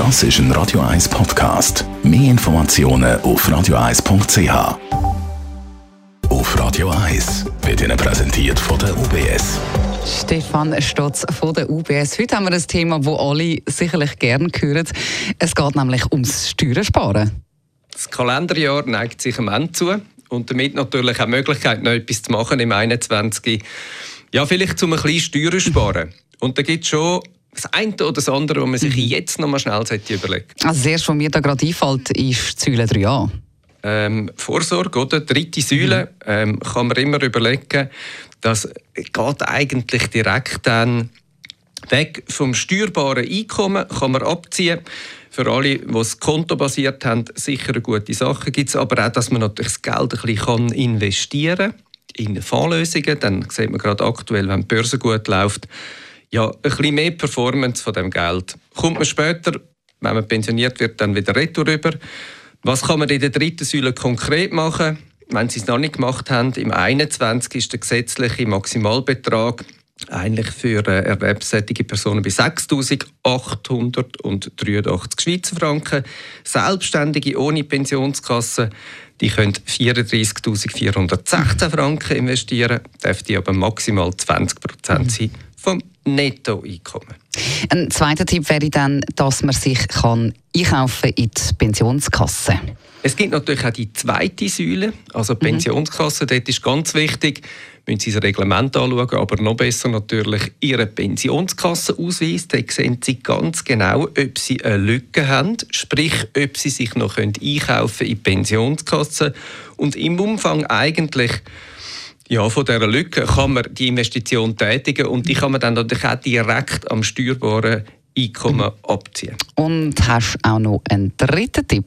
Das ist ein Radio 1 Podcast. Mehr Informationen auf radio1.ch. Auf Radio 1 wird Ihnen präsentiert von der UBS. Stefan Stotz von der UBS. Heute haben wir ein Thema, das alle sicherlich gerne hören. Es geht nämlich ums Steuersparen. Das Kalenderjahr neigt sich am Ende zu und damit natürlich auch die Möglichkeit, noch etwas zu machen im 21. Ja, vielleicht zum ein bisschen Steuern sparen. Und da gibt es schon das eine oder das andere, was man sich mhm. jetzt noch mal schnell überlegen sollte. Also das erste, was mir da gerade einfällt, ist Säule 3a. Ähm, Vorsorge, oder? Dritte Säule, mhm. ähm, kann man immer überlegen, das geht eigentlich direkt dann weg vom steuerbaren Einkommen, kann man abziehen. Für alle, die es kontobasiert haben, sicher eine gute Sache. Gibt es aber auch, dass man natürlich das Geld ein bisschen investieren kann in Fondslösungen. Dann sieht man gerade aktuell, wenn die Börse gut läuft, ja, ein bisschen mehr Performance von dem Geld. Kommt man später, wenn man pensioniert wird, dann wieder retour rüber. Was kann man in der dritten Säule konkret machen? Wenn Sie es noch nicht gemacht haben, im 21 ist der gesetzliche Maximalbetrag eigentlich für äh, erwerbstätige Personen bei 6.883 Schweizer Franken. Selbstständige ohne Pensionskasse, die können 34.416 Franken investieren, dürfte aber maximal 20 Prozent sein vom Nettoeinkommen. Ein zweiter Tipp wäre dann, dass man sich kann einkaufen in die Pensionskasse. Es gibt natürlich auch die zweite Säule, also die mhm. Pensionskasse. Dort ist ganz wichtig, müssen Sie das Reglement anschauen, aber noch besser natürlich Ihren Pensionskassenausweis. Da sehen Sie ganz genau, ob Sie eine Lücke haben, sprich, ob Sie sich noch einkaufen können in die Pensionskasse. Und im Umfang eigentlich ja, von dieser Lücke kann man die Investition tätigen und die kann man dann natürlich auch direkt am steuerbaren Einkommen abziehen. Und hast du auch noch einen dritten Tipp?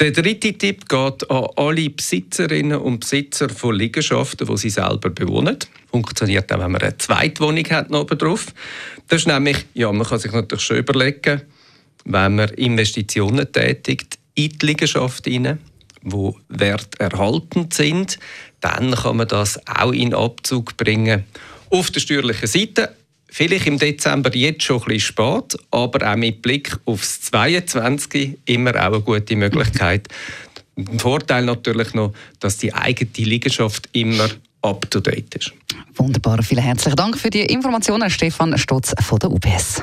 Der dritte Tipp geht an alle Besitzerinnen und Besitzer von Liegenschaften, die sie selber bewohnen. Funktioniert auch, wenn man eine Zweitwohnung hat noch drauf. Das ist nämlich, ja, man kann sich natürlich schon überlegen, wenn man Investitionen tätigt in die Liegenschaft hinein, wo Wert erhalten sind, dann kann man das auch in Abzug bringen. Auf der steuerlichen Seite Vielleicht im Dezember jetzt schon ein bisschen spät, aber auch mit Blick aufs 22 immer auch eine gute Möglichkeit. Ein Vorteil natürlich noch, dass die eigene Liegenschaft immer up to date ist. Wunderbar, vielen herzlichen Dank für die Informationen, Stefan Stotz von der UBS.